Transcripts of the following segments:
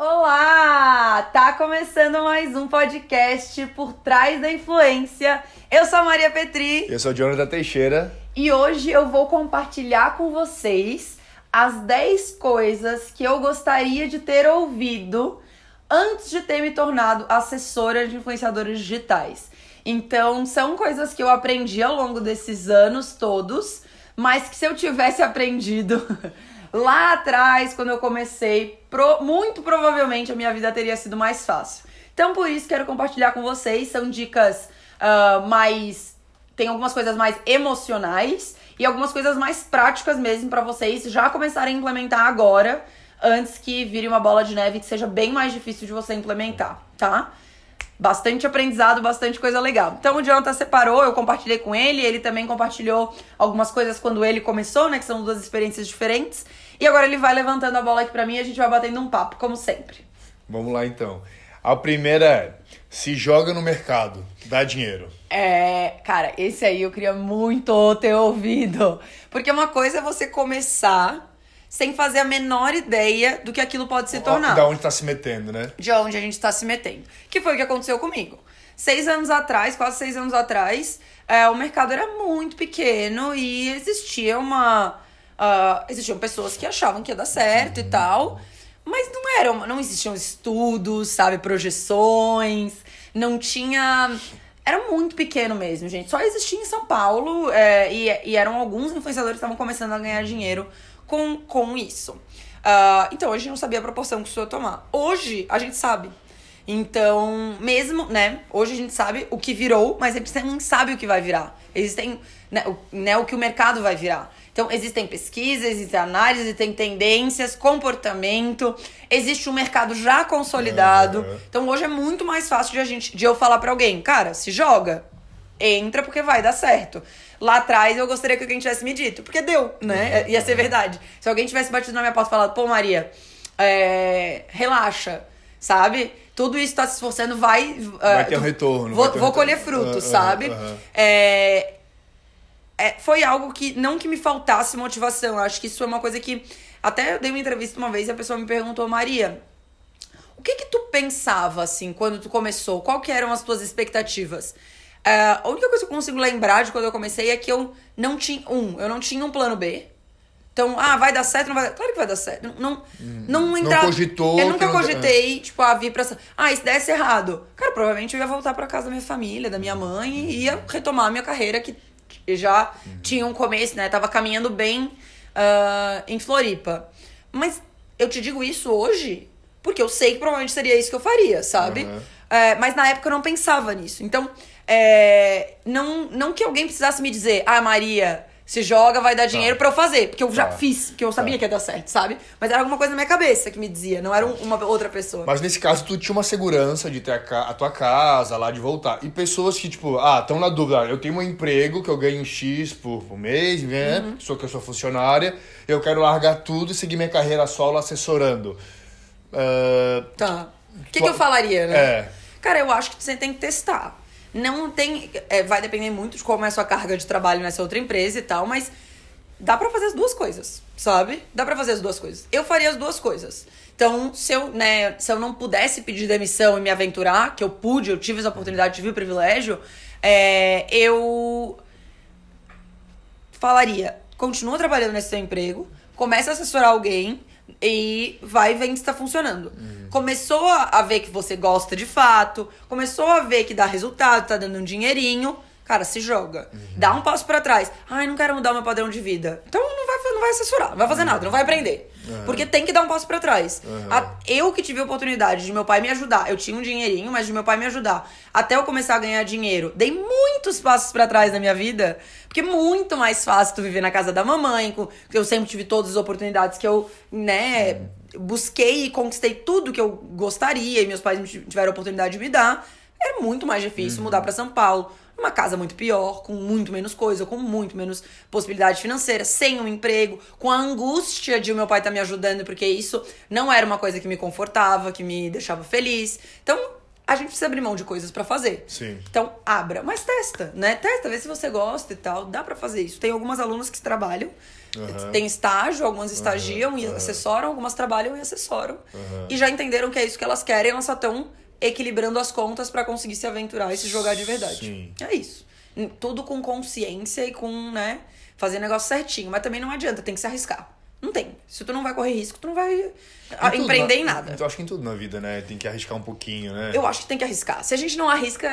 Olá! Tá começando mais um podcast por trás da influência. Eu sou a Maria Petri. Eu sou o Jonathan Teixeira. E hoje eu vou compartilhar com vocês as 10 coisas que eu gostaria de ter ouvido antes de ter me tornado assessora de influenciadores digitais. Então, são coisas que eu aprendi ao longo desses anos todos, mas que se eu tivesse aprendido lá atrás, quando eu comecei, pro, muito provavelmente a minha vida teria sido mais fácil. Então, por isso, quero compartilhar com vocês. São dicas uh, mais. Tem algumas coisas mais emocionais e algumas coisas mais práticas mesmo para vocês já começarem a implementar agora, antes que vire uma bola de neve que seja bem mais difícil de você implementar, tá? Bastante aprendizado, bastante coisa legal. Então o Jonathan separou, eu compartilhei com ele, ele também compartilhou algumas coisas quando ele começou, né, que são duas experiências diferentes. E agora ele vai levantando a bola aqui para mim e a gente vai batendo um papo, como sempre. Vamos lá então. A primeira é: se joga no mercado, dá dinheiro. É, cara, esse aí eu queria muito ter ouvido. Porque uma coisa é você começar sem fazer a menor ideia do que aquilo pode se tornar. Da onde tá se metendo, né? De onde a gente tá se metendo. Que foi o que aconteceu comigo. Seis anos atrás, quase seis anos atrás, é, o mercado era muito pequeno e existia uma. Uh, existiam pessoas que achavam que ia dar certo uhum. e tal. Mas não eram, não existiam estudos, sabe, projeções, não tinha. Era muito pequeno mesmo, gente. Só existia em São Paulo é, e, e eram alguns influenciadores que estavam começando a ganhar dinheiro com, com isso. Uh, então, a gente não sabia a proporção que isso ia tomar. Hoje, a gente sabe. Então, mesmo, né? Hoje a gente sabe o que virou, mas a gente não sabe o que vai virar. Existem, né, o, né, o que o mercado vai virar. Então, existem pesquisas, existem análises, existem tendências, comportamento, existe um mercado já consolidado. É. Então, hoje é muito mais fácil de, a gente, de eu falar para alguém, cara, se joga, entra porque vai dar certo lá atrás eu gostaria que alguém tivesse me dito. Porque deu, né? Uhum. Ia ser verdade. Se alguém tivesse batido na minha porta e falado, pô, Maria, é, relaxa, sabe? Tudo isso tá se esforçando, vai. Uh, vai ter um retorno. Vou, ter vou colher frutos, uh, sabe? Uh, é, é, foi algo que. Não que me faltasse motivação. Acho que isso é uma coisa que. Até eu dei uma entrevista uma vez e a pessoa me perguntou, Maria, o que que tu pensava, assim, quando tu começou? Qual que eram as tuas expectativas? Uh, a única coisa que eu consigo lembrar de quando eu comecei é que eu não tinha. Um, eu não tinha um plano B. Então, ah, vai dar certo, não vai dar. Claro que vai dar certo. Não, hum, não entrava. Não cogitou. Eu nunca cogitei, não... tipo, a vir pra. Ah, se desse errado. Cara, provavelmente eu ia voltar pra casa da minha família, da minha mãe, e ia retomar a minha carreira, que já uhum. tinha um começo, né? Tava caminhando bem uh, em Floripa. Mas eu te digo isso hoje porque eu sei que provavelmente seria isso que eu faria, sabe? Uhum. É, mas na época eu não pensava nisso. Então, é, não, não que alguém precisasse me dizer, ah, Maria, se joga, vai dar tá. dinheiro tá. para eu fazer. Porque eu já tá. fiz, porque eu sabia tá. que ia dar certo, sabe? Mas era alguma coisa na minha cabeça que me dizia, não era uma outra pessoa. Mas nesse caso, tu tinha uma segurança de ter a, a tua casa lá, de voltar. E pessoas que, tipo, ah, estão na dúvida, eu tenho um emprego que eu ganho X por, por mês, né? Uhum. Sou que eu sou funcionária, eu quero largar tudo e seguir minha carreira solo assessorando. Uh, tá. O que, que eu falaria, né? É. Cara, eu acho que você tem que testar. Não tem. É, vai depender muito de como é a sua carga de trabalho nessa outra empresa e tal, mas dá para fazer as duas coisas, sabe? Dá para fazer as duas coisas. Eu faria as duas coisas. Então, se eu, né, se eu não pudesse pedir demissão e me aventurar, que eu pude, eu tive essa oportunidade, tive o privilégio, é, eu falaria: continua trabalhando nesse seu emprego, começa a assessorar alguém, e vai vendo se tá funcionando. Uhum. Começou a ver que você gosta de fato, começou a ver que dá resultado, tá dando um dinheirinho, cara, se joga. Uhum. Dá um passo para trás. Ai, não quero mudar meu padrão de vida. Então não vai, não vai assessorar, não vai fazer nada, não vai aprender. Uhum. Porque tem que dar um passo para trás. A, eu que tive a oportunidade de meu pai me ajudar, eu tinha um dinheirinho, mas de meu pai me ajudar, até eu começar a ganhar dinheiro, dei muitos passos para trás na minha vida, porque é muito mais fácil tu viver na casa da mamãe, com, eu sempre tive todas as oportunidades que eu, né, busquei e conquistei tudo que eu gostaria e meus pais tiveram a oportunidade de me dar. Era muito mais difícil uhum. mudar para São Paulo uma casa muito pior, com muito menos coisa, com muito menos possibilidade financeira, sem um emprego, com a angústia de o meu pai estar tá me ajudando, porque isso não era uma coisa que me confortava, que me deixava feliz. Então, a gente precisa abrir mão de coisas pra fazer. Sim. Então, abra, mas testa, né? Testa, vê se você gosta e tal. Dá pra fazer isso. Tem algumas alunas que trabalham, Aham. tem estágio, algumas estagiam e aham. assessoram, algumas trabalham e assessoram. E já entenderam que é isso que elas querem, elas só estão equilibrando as contas pra conseguir se aventurar e se jogar de verdade. Sim. É isso. Em- Tudo com consciência e com, né, fazer negócio certinho. Mas também não adianta, tem que se arriscar. Não tem. Se tu não vai correr risco, tu não vai ah, tudo, empreender né? em nada. Eu acho que em tudo na vida, né? Tem que arriscar um pouquinho, né? Eu acho que tem que arriscar. Se a gente não arrisca.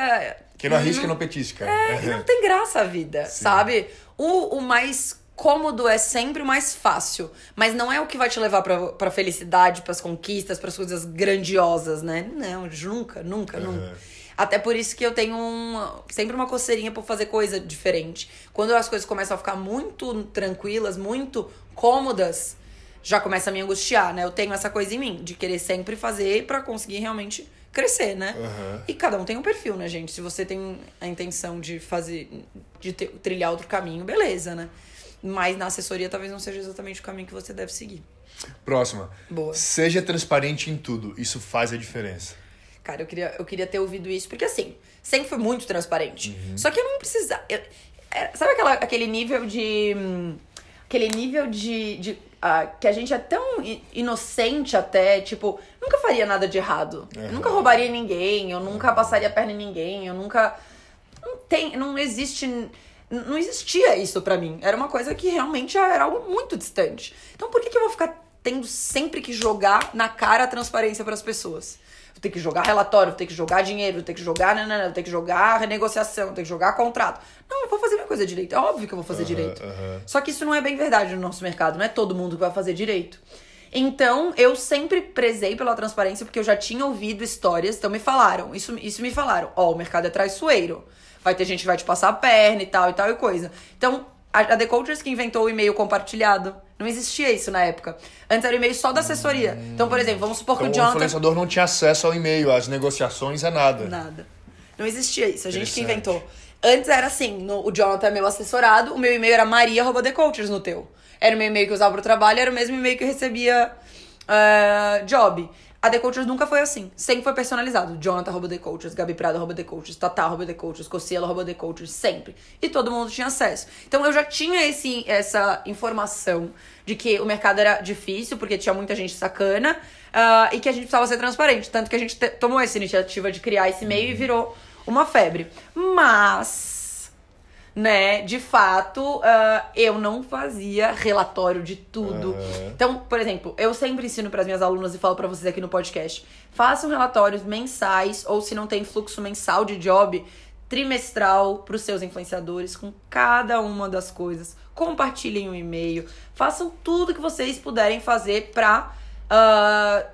Quem não arrisca não petisca. É, não tem graça a vida, sabe? O, o mais cômodo é sempre o mais fácil. Mas não é o que vai te levar pra, pra felicidade, pras conquistas, pras coisas grandiosas, né? Não, nunca, nunca, nunca. Até por isso que eu tenho um, sempre uma coceirinha por fazer coisa diferente. Quando as coisas começam a ficar muito tranquilas, muito cômodas, já começa a me angustiar, né? Eu tenho essa coisa em mim, de querer sempre fazer pra conseguir realmente crescer, né? Aham. E cada um tem um perfil, né, gente? Se você tem a intenção de fazer, de ter- trilhar outro caminho, beleza, né? Mas na assessoria talvez não seja exatamente o caminho que você deve seguir. Próxima. Boa. Seja transparente em tudo. Isso faz a diferença. Cara, eu queria, eu queria ter ouvido isso, porque assim, sempre fui muito transparente. Uhum. Só que eu não precisava. é, sabe aquela, aquele nível de. Aquele nível de. de ah, que a gente é tão inocente até, tipo, nunca faria nada de errado. Eu nunca roubaria ninguém, eu nunca passaria a perna em ninguém, eu nunca. Não tem. Não existe. Não existia isso pra mim. Era uma coisa que realmente já era algo muito distante. Então por que, que eu vou ficar tendo sempre que jogar na cara a transparência pras pessoas? Vou ter que jogar relatório, vou ter que jogar dinheiro, vou ter que jogar nanana, vou ter que jogar renegociação, vou ter que jogar contrato. Não, eu vou fazer minha coisa direito. É óbvio que eu vou fazer direito. aham. Só que isso não é bem verdade no nosso mercado, não é todo mundo que vai fazer direito. Então, eu sempre prezei pela transparência, porque eu já tinha ouvido histórias, então me falaram, isso, isso me falaram, ó, o mercado é traiçoeiro, vai ter gente que vai te passar a perna e tal, e tal, e coisa. Então, a, a The Cultures que inventou o e-mail compartilhado, não existia isso na época. Antes era o e-mail só da assessoria. Então, por exemplo, vamos supor que Então, o o Jonathan... influenciador não tinha acesso ao e-mail, às negociações, a nada. Nada. Não existia isso, a gente que inventou. Antes era assim, no- o Jonathan é meu assessorado, o meu e-mail era maria.thecoaches no teu. Era o meu e-mail que eu usava pro trabalho, era o mesmo e-mail que eu recebia ah, job. A The Coaches nunca foi assim. Sempre foi personalizado. Jonathan.thecoaches, Gabi Prado.thecoaches, Tata.thecoaches, Cossielo.thecoaches, sempre. E todo mundo tinha acesso. Então eu já tinha esse, essa informação de que o mercado era difícil, porque tinha muita gente sacana, ah, e que a gente precisava ser transparente. Tanto que a gente te- tomou essa iniciativa de criar esse meio e virou uma febre. Mas né? De fato, ah, eu não fazia relatório de tudo. Aham. Então, por exemplo, eu sempre ensino para as minhas alunas e falo para vocês aqui no podcast: façam relatórios mensais ou se não tem fluxo mensal de job, trimestral para os seus influenciadores com cada uma das coisas. Compartilhem o e-mail, façam tudo que vocês puderem fazer para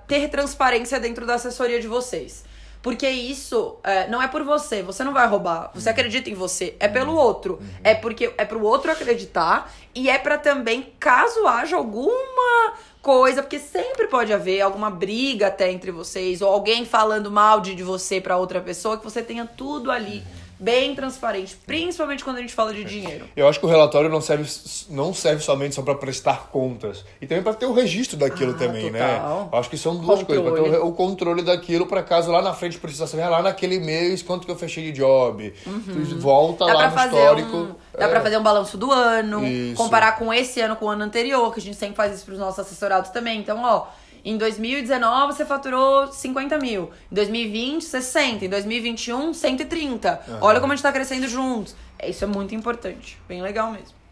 ter transparência dentro da assessoria de vocês. Porque isso é, não é por você, você não vai roubar. Você acredita em você, é pelo outro. É porque é pro outro acreditar e é pra também, caso haja alguma coisa, porque sempre pode haver alguma briga até entre vocês, ou alguém falando mal de, de você pra outra pessoa, que você tenha tudo ali bem transparente, principalmente quando a gente fala de dinheiro. Eu acho que o relatório não serve, não serve somente só para prestar contas. E também para ter o registro daquilo Ah, também, total. né? Eu acho que são duas Controle. coisas. Para ter o, controle daquilo, para caso lá na frente precisar saber, ah, lá naquele mês, quanto que eu fechei de job. Tu volta Dá lá no histórico. um, dá É. pra fazer um balanço do ano, Isso. comparar com esse ano com o ano anterior, que a gente sempre faz isso pros nossos assessorados também. Então, ó, em 2019 você faturou 50 mil, em 2020 60, em 2021 130. Olha como a gente tá crescendo juntos. É, Isso é muito importante, bem legal mesmo.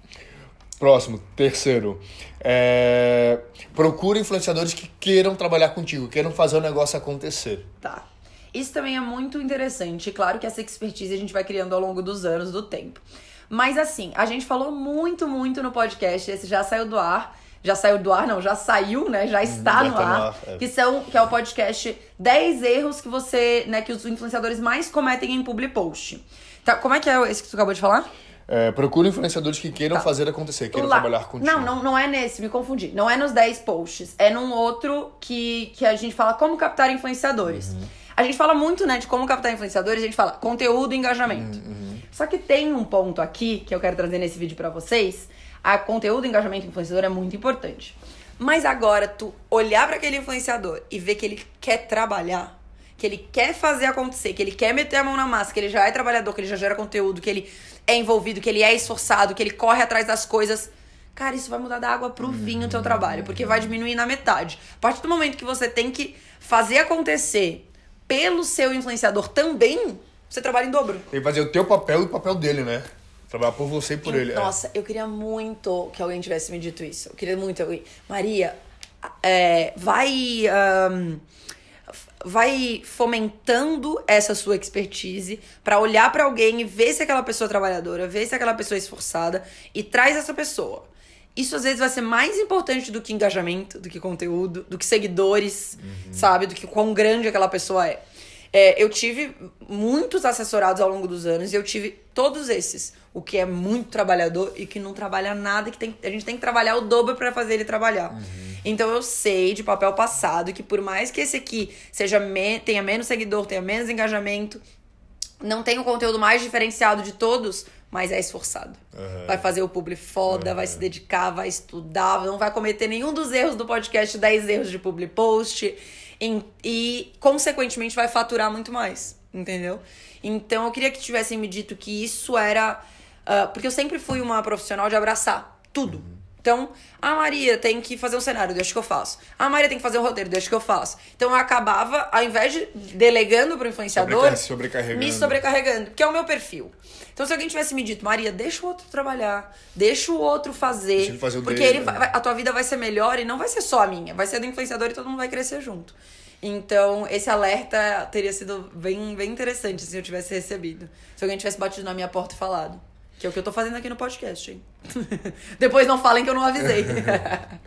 Próximo, terceiro. É... Procure influenciadores que queiram trabalhar contigo, queiram fazer o negócio acontecer. Tá. Isso também é muito interessante. Claro que essa expertise a gente vai criando ao longo dos anos, do tempo. Mas assim, a gente falou muito, muito no podcast. Esse já saiu do ar. Já saiu do ar, não, já saiu, né? Já está já no tá no ar. ar, é. Que são, que é o podcast 10 erros que você, né, que os influenciadores mais cometem em public post. Tá, como é que é esse que tu acabou de falar? É, procure influenciadores que queiram Tá. fazer acontecer, queiram Lá- trabalhar contigo. Não, não, não é nesse, me confundi. Não é nos 10 posts. É num outro que, que a gente fala como captar influenciadores. Uhum. A gente fala muito, né, de como captar influenciadores, a gente fala conteúdo e engajamento. Uhum, Só que tem um ponto aqui que eu quero trazer nesse vídeo pra vocês. A conteúdo, engajamento influenciador é muito importante. Mas agora, tu olhar pra aquele influenciador e ver que ele quer trabalhar, que ele quer fazer acontecer, que ele quer meter a mão na massa, que ele já é trabalhador, que ele já gera conteúdo, que ele é envolvido, que ele é esforçado, que ele corre atrás das coisas. Cara, isso vai mudar da água pro vinho o teu trabalho, porque vai diminuir na metade. A partir do momento que você tem que fazer acontecer pelo seu influenciador também, você trabalha em dobro. Tem que fazer o teu papel e o papel dele, né? Trabalhar por você e por ele. é. Nossa, eu queria muito que alguém tivesse me dito isso. Eu queria muito alguém. Maria, é, vai. ahn, vai fomentando essa sua expertise pra olhar pra alguém e ver se aquela pessoa é trabalhadora, ver se aquela pessoa é esforçada e traz essa pessoa. Isso às vezes vai ser mais importante do que engajamento, do que conteúdo, do que seguidores, sabe? Do que quão grande aquela pessoa é. É, eu tive muitos assessorados ao longo dos anos e eu tive todos esses. O que é muito trabalhador e que não trabalha nada, que tem, a gente tem que trabalhar o dobro pra fazer ele trabalhar. Então eu sei de papel passado que por mais que esse aqui seja me- tenha menos seguidor, tenha menos engajamento, não tem o conteúdo mais diferenciado de todos, mas é esforçado. Uhum. Vai fazer o publi foda, vai se dedicar, vai estudar, não vai cometer nenhum dos erros do podcast, 10 erros de publi post. Em- e, consequentemente, vai faturar muito mais. Entendeu? Então eu queria que tivessem me dito que isso era. ah, porque eu sempre fui uma profissional de abraçar tudo. Então, a Maria tem que fazer um cenário, deixa que eu faço. A Maria tem que fazer um roteiro, deixa que eu faço. Então eu acabava, ao invés de delegando pro influenciador, Sobrecar- sobrecarregando. me sobrecarregando, que é o meu perfil. Então, se alguém tivesse me dito, Maria, deixa o outro trabalhar, deixa o outro fazer. Deixa ele fazer o porque dele, ele né? vai- vai- a tua vida vai ser melhor e não vai ser só a minha, vai ser do influenciador e todo mundo vai crescer junto. Então, esse alerta teria sido bem, bem interessante se eu tivesse recebido. Se alguém tivesse batido na minha porta e falado. Que é o que eu tô fazendo aqui no podcast, hein? Depois não falem que eu não avisei.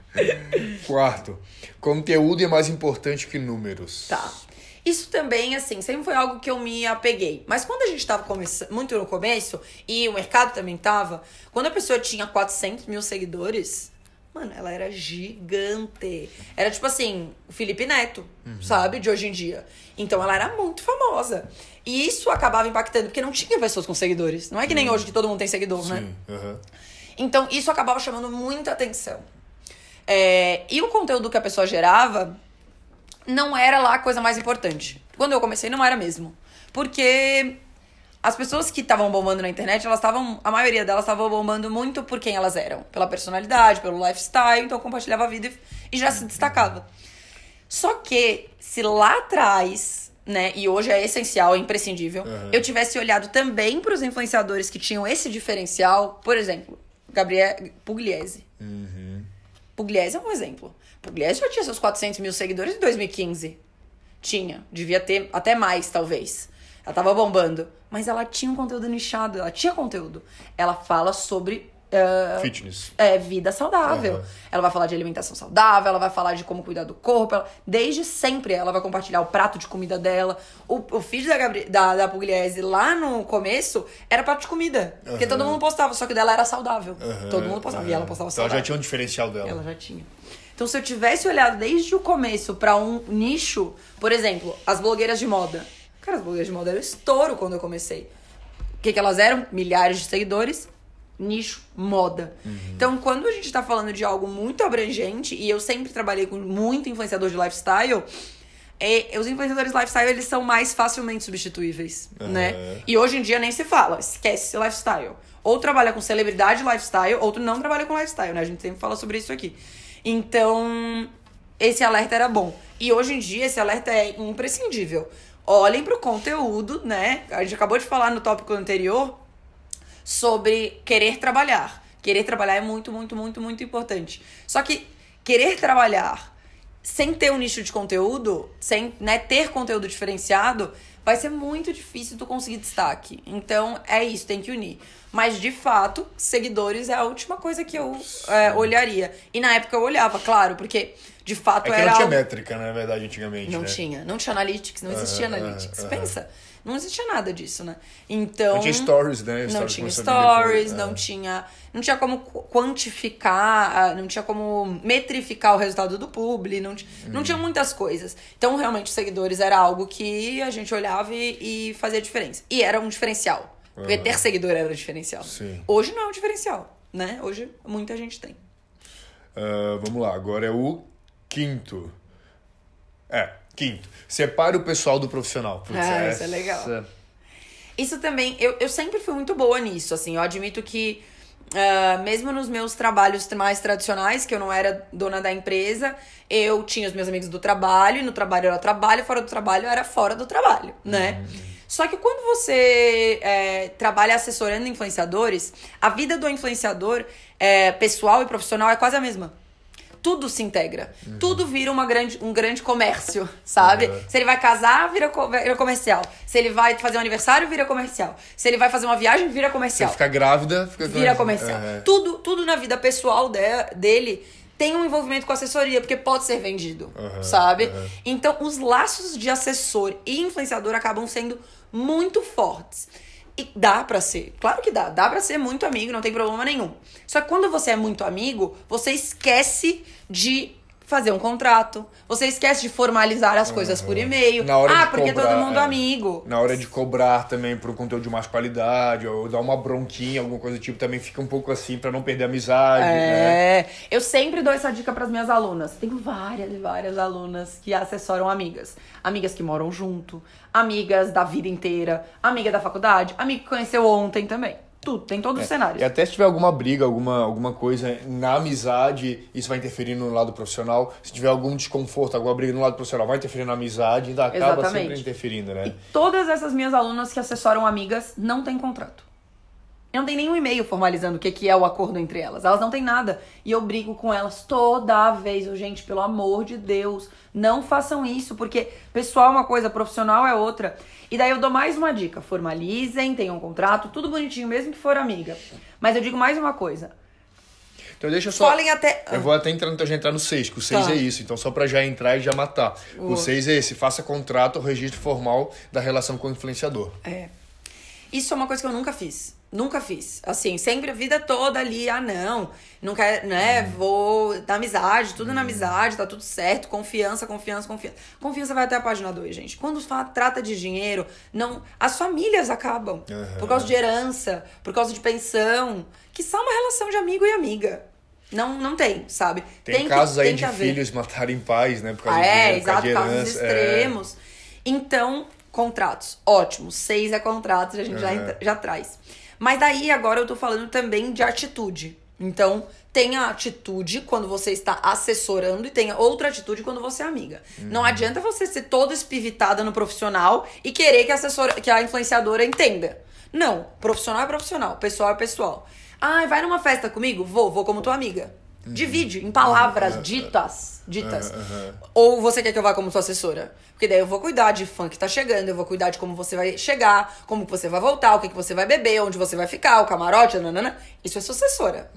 Quarto, conteúdo é mais importante que números. Tá. Isso também, assim, sempre foi algo que eu me apeguei. Mas quando a gente tava começando, muito no começo, e o mercado também tava, quando a pessoa tinha 400 mil seguidores, mano, ela era gigante. Era tipo assim, o Felipe Neto, sabe? De hoje em dia. Então ela era muito famosa. E isso acabava impactando, porque não tinha pessoas com seguidores. Não é que nem hoje que todo mundo tem seguidor, né? Sim. aham. Então, isso acabava chamando muita atenção. É, e o conteúdo que a pessoa gerava não era lá a coisa mais importante. Quando eu comecei, não era mesmo. Porque as pessoas que estavam bombando na internet, elas estavam. A maioria delas estavam bombando muito por quem elas eram. Pela personalidade, pelo lifestyle, então compartilhava a vida e, e já se destacava. Só que, se lá atrás, né, e hoje é essencial, é imprescindível, Uhum. eu tivesse olhado também para os influenciadores que tinham esse diferencial, por exemplo, Gabriel Pugliese. Pugliese é um exemplo. Pugliese já tinha seus 400 mil seguidores em 2015. Tinha. Devia ter até mais, talvez. Ela tava bombando. Mas ela tinha um conteúdo nichado. Ela tinha conteúdo. Ela fala sobre ah, Fitness. é, vida saudável. Aham. Ela vai falar de alimentação saudável, ela vai falar de como cuidar do corpo. ela- desde sempre ela vai compartilhar o prato de comida dela. O, o feed da, Gabri, da, da Pugliese lá no começo era prato de comida. Porque Aham. todo mundo postava, só que dela era saudável. Aham, Todo mundo postava. E ela postava Então ela saudável. já tinha um diferencial dela. Ela já tinha. Então, se eu tivesse olhado desde o começo pra um nicho, por exemplo, as blogueiras de moda. Cara, as blogueiras de moda eram estouro quando eu comecei. O que, que elas eram? Milhares de seguidores, nicho, moda. Então, quando a gente tá falando de algo muito abrangente, e eu sempre trabalhei com muito influenciador de lifestyle, é, os influenciadores lifestyle, eles são mais facilmente substituíveis, né? E hoje em dia nem se fala, esquece lifestyle. Ou trabalha com celebridade lifestyle, outro não trabalha com lifestyle, né? A gente sempre fala sobre isso aqui. Então, esse alerta era bom. E hoje em dia, esse alerta é imprescindível. Olhem pro conteúdo, né? A gente acabou de falar no tópico anterior sobre querer trabalhar. Querer trabalhar é muito, muito, muito, muito importante. Só que querer trabalhar sem ter um nicho de conteúdo, sem né, ter conteúdo diferenciado, vai ser muito difícil tu conseguir destaque. Então, é isso, tem que unir. Mas, de fato, seguidores é a última coisa que eu é, olharia. E na época eu olhava, claro, porque de fato É que era. não tinha algo- métrica, na verdade, antigamente. Não né? tinha. Não tinha analytics, não existia analytics. Pensa. Não existia nada disso, né? Então. Não tinha stories, né? Não Stories tinha vir depois, stories, é. não tinha. Não tinha como qu- quantificar, ah, não tinha como metrificar o resultado do publi, não, ti- não Uhum. tinha muitas coisas. Então, realmente, os seguidores era algo que a gente olhava e, e fazia diferença. E era um diferencial. Porque Aham. ter seguidor era um diferencial. Sim. Hoje não é um diferencial, né? Hoje muita gente tem. Ah, vamos lá, agora é o quinto. É, Quinto, separe o pessoal do profissional. Putz, Ah, isso é legal. Isso também, eu, eu sempre fui muito boa nisso, assim. Eu admito que, ah, mesmo nos meus trabalhos mais tradicionais, que eu não era dona da empresa, eu tinha os meus amigos do trabalho, e no trabalho era trabalho, fora do trabalho era fora do trabalho, né? Só que quando você é, trabalha assessorando influenciadores, a vida do influenciador, é, pessoal e profissional, é quase a mesma tudo se integra. Tudo vira uma grande, um grande comércio, sabe? Uhum. Se ele vai casar, vira, co- vira comercial. Se ele vai fazer um aniversário, vira comercial. Se ele vai fazer uma viagem, vira comercial. fica grávida, fica Vira comercial. É. Tudo, tudo na vida pessoal de- dele tem um envolvimento com assessoria, porque pode ser vendido, Uhum, sabe? uhum. Então, os laços de assessor e influenciador acabam sendo muito fortes. E dá pra ser, claro que dá, dá pra ser muito amigo, não tem problema nenhum. Só que quando você é muito amigo, você esquece de fazer um contrato, você esquece de formalizar as coisas por e-mail. Na hora ah, de porque cobrar, todo mundo é. é amigo. Na hora de cobrar também por um conteúdo de mais qualidade, ou dar uma bronquinha, alguma coisa do tipo, também fica um pouco assim pra não perder a amizade, né? É, eu sempre dou essa dica para as minhas alunas. Tenho várias e várias alunas que assessoram amigas. Amigas que moram junto, amigas da vida inteira, amiga da faculdade, amigo que conheceu ontem também. Tudo, tem todos os cenários. E até se tiver alguma briga, alguma, alguma coisa na amizade, isso vai interferir no lado profissional. Se tiver algum desconforto, alguma briga no lado profissional, vai interferir na amizade, ainda acaba Exatamente. sempre interferindo, né? E todas essas minhas alunas que assessoram amigas não têm contrato. Não tem nenhum e-mail formalizando o que, que é o acordo entre elas. Elas não têm nada. E eu brigo com elas toda vez. Eu, gente, pelo amor de Deus, não façam isso, porque pessoal é uma coisa, profissional é outra. E daí eu dou mais uma dica: formalizem, tenham um contrato, tudo bonitinho, mesmo que for amiga. Mas eu digo mais uma coisa: Então deixa eu só. falem até. Eu vou até entrar, então, já entrar no 6, que o 6 Tá. é isso. Então, só pra já entrar e já matar. O 6 é esse: faça contrato registro formal da relação com o influenciador. É. Isso é uma coisa que eu nunca fiz. Nunca fiz. Assim, sempre a vida toda ali, ah, não. Não quero, né? Vou na amizade, tudo na amizade, tá tudo certo. Confiança, confiança, confiança. Confiança vai até a página 2, gente. Quando fala, trata de dinheiro, não. As famílias acabam. Aham. Por causa de herança, por causa de pensão. Que são uma relação de amigo e amiga. Não, não tem, sabe? Tem, que- casos aí tem de que filhos matarem pais, né? Por causa Ah, de é, exato, de casos herança, é. extremos. Então, contratos, ótimo. Seis é contratos, a gente já, Uhum. entra- já traz. Mas daí agora eu tô falando também de atitude. Então, tenha atitude quando você está assessorando e tenha outra atitude quando você é amiga. Uhum. Não adianta você ser toda espivitada no profissional e querer que a, assessora, que a influenciadora entenda. Não, profissional é profissional, pessoal é pessoal. Ah, vai numa festa comigo? Vou, vou como tua amiga. Divide em palavras ditas, ditas. Uhum, uhum. Ou você quer que eu vá como sua assessora? Porque daí eu vou cuidar de fã que tá chegando, eu vou cuidar de como você vai chegar, como você vai voltar, o que, que você vai beber, onde você vai ficar, o camarote, nanana. Isso é sua assessora.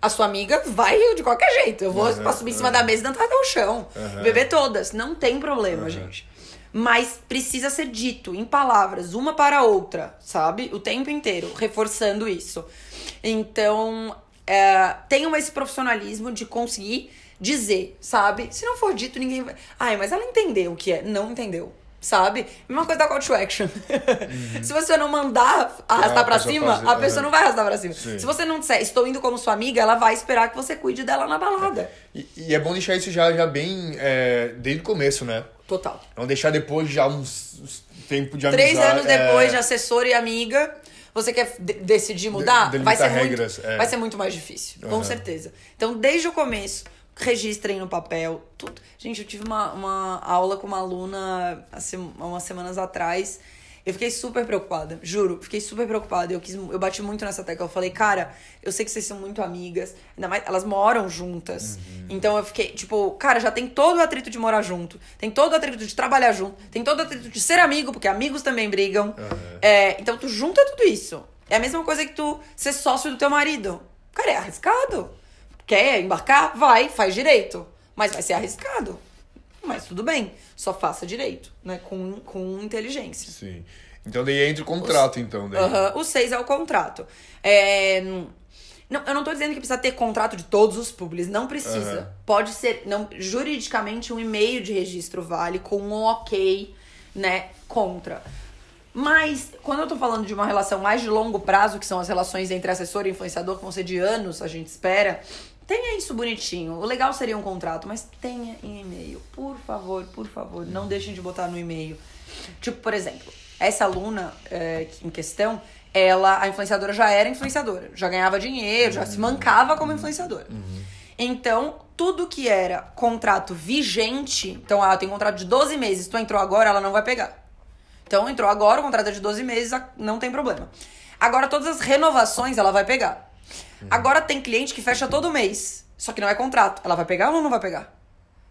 A sua amiga vai de qualquer jeito. Eu vou Uhum, subir em cima da mesa e dançar até o chão. Uhum. Beber todas. Não tem problema, gente. Mas precisa ser dito em palavras, uma para a outra, sabe? O tempo inteiro, reforçando isso. Então, é, tenham esse profissionalismo de conseguir dizer, sabe? Se não for dito, ninguém vai. Ai, mas ela entendeu o que é. Não entendeu. Sabe? Mesma coisa da call to action. Se você não mandar arrastar Ah, pra cima, a pessoa aham. não vai arrastar pra cima. Sim. Se você não disser, estou indo como sua amiga, ela vai esperar que você cuide dela na balada. E, e é bom deixar isso já, já bem é, desde o começo, né? Total. Não deixar depois já uns, uns tempo de amizade. Três anos depois é, de assessora e amiga, você quer de- decidir mudar? De- vai, ser delimitar muito, regras, é. vai ser muito mais difícil, com Aham. certeza. Então, desde o começo, registrem no papel. Tudo. Gente, eu tive uma, uma aula com uma aluna há sem- há umas semanas atrás. Eu fiquei super preocupada, juro, fiquei super preocupada. Eu, quis, eu bati muito nessa tecla. Eu falei, cara, eu sei que vocês são muito amigas, ainda mais elas moram juntas. Uhum. Então eu fiquei, tipo, cara, já tem todo o atrito de morar junto, tem todo o atrito de trabalhar junto, tem todo o atrito de ser amigo, porque amigos também brigam. Uhum. É, então tu junta tudo isso. É a mesma coisa que tu ser sócio do teu marido. Cara, é arriscado. Quer embarcar? Vai, faz direito. Mas vai ser arriscado. Mas tudo bem. Só faça direito, né? Com, com inteligência. Sim. Então daí entra o contrato, então. Daí. Aham, O seis é o contrato. É, não, eu não tô dizendo que precisa ter contrato de todos os públicos, não precisa. Aham. Pode ser, não, juridicamente, um e-mail de registro vale com um ok, né, contra. Mas, quando eu tô falando de uma relação mais de longo prazo, que são as relações entre assessor e influenciador, que vão ser de anos, a gente espera, Tenha isso bonitinho. O legal seria um contrato, mas tenha em e-mail. Por favor, por favor, não deixem de botar no e-mail. Tipo, por exemplo, essa aluna é, em questão, ela, a influenciadora já era influenciadora, já ganhava dinheiro, já se mancava como influenciadora. Então, tudo que era contrato vigente, então, ah, tem contrato de 12 meses, tu entrou agora, ela não vai pegar. Então, entrou agora, o contrato é de 12 meses, não tem problema. Agora, todas as renovações ela vai pegar. Agora, tem cliente que fecha todo mês, só que não é contrato. Ela vai pegar ou não vai pegar?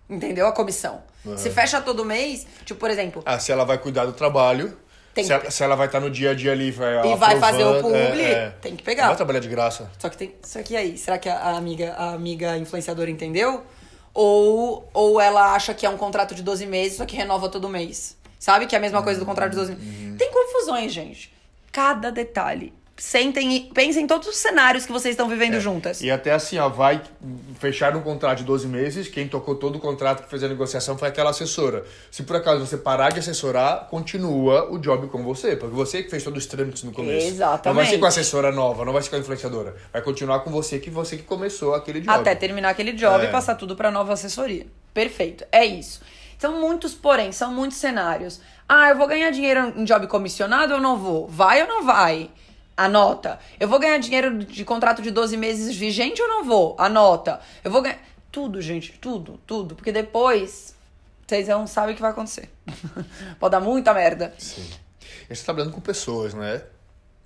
Entendeu? A comissão. Se fecha todo mês, tipo, por exemplo, Ah, se ela vai cuidar do trabalho, se, ela, se ela vai estar no dia a dia ali, vai E vai fazer o aprovando, é, publi, tem que pegar. Vai trabalhar de graça. Só que tem. Só que aí, será que a, a amiga, a amiga influenciadora entendeu? Ou, ou ela acha que é um contrato de 12 meses, só que renova todo mês. Sabe? Que é a mesma coisa do contrato de 12 meses. Tem confusões, gente. Cada detalhe. Sentem e pensem em todos os cenários que vocês estão vivendo juntas. E até assim, ó, vai fechar um contrato de 12 meses, quem tocou todo o contrato que fez a negociação foi aquela assessora. Se por acaso você parar de assessorar, continua o job com você, porque você que fez todos os trâmites no começo. Exatamente. Não vai ser com a assessora nova, não vai ser com a influenciadora. Vai continuar com você, que você que começou aquele job. Até terminar aquele job É. e passar tudo pra nova assessoria. Perfeito. É isso. São muitos, porém, são muitos cenários. Ah, eu vou ganhar dinheiro em job comissionado ou não vou? Vai ou não vai? Anota. Eu vou ganhar dinheiro de contrato de 12 meses vigente ou não vou? Anota. Eu vou ganhar. Tudo, gente. Tudo, tudo. Porque depois vocês não sabem o que vai acontecer. Pode dar muita merda. Sim. E você tá trabalhando com pessoas, né?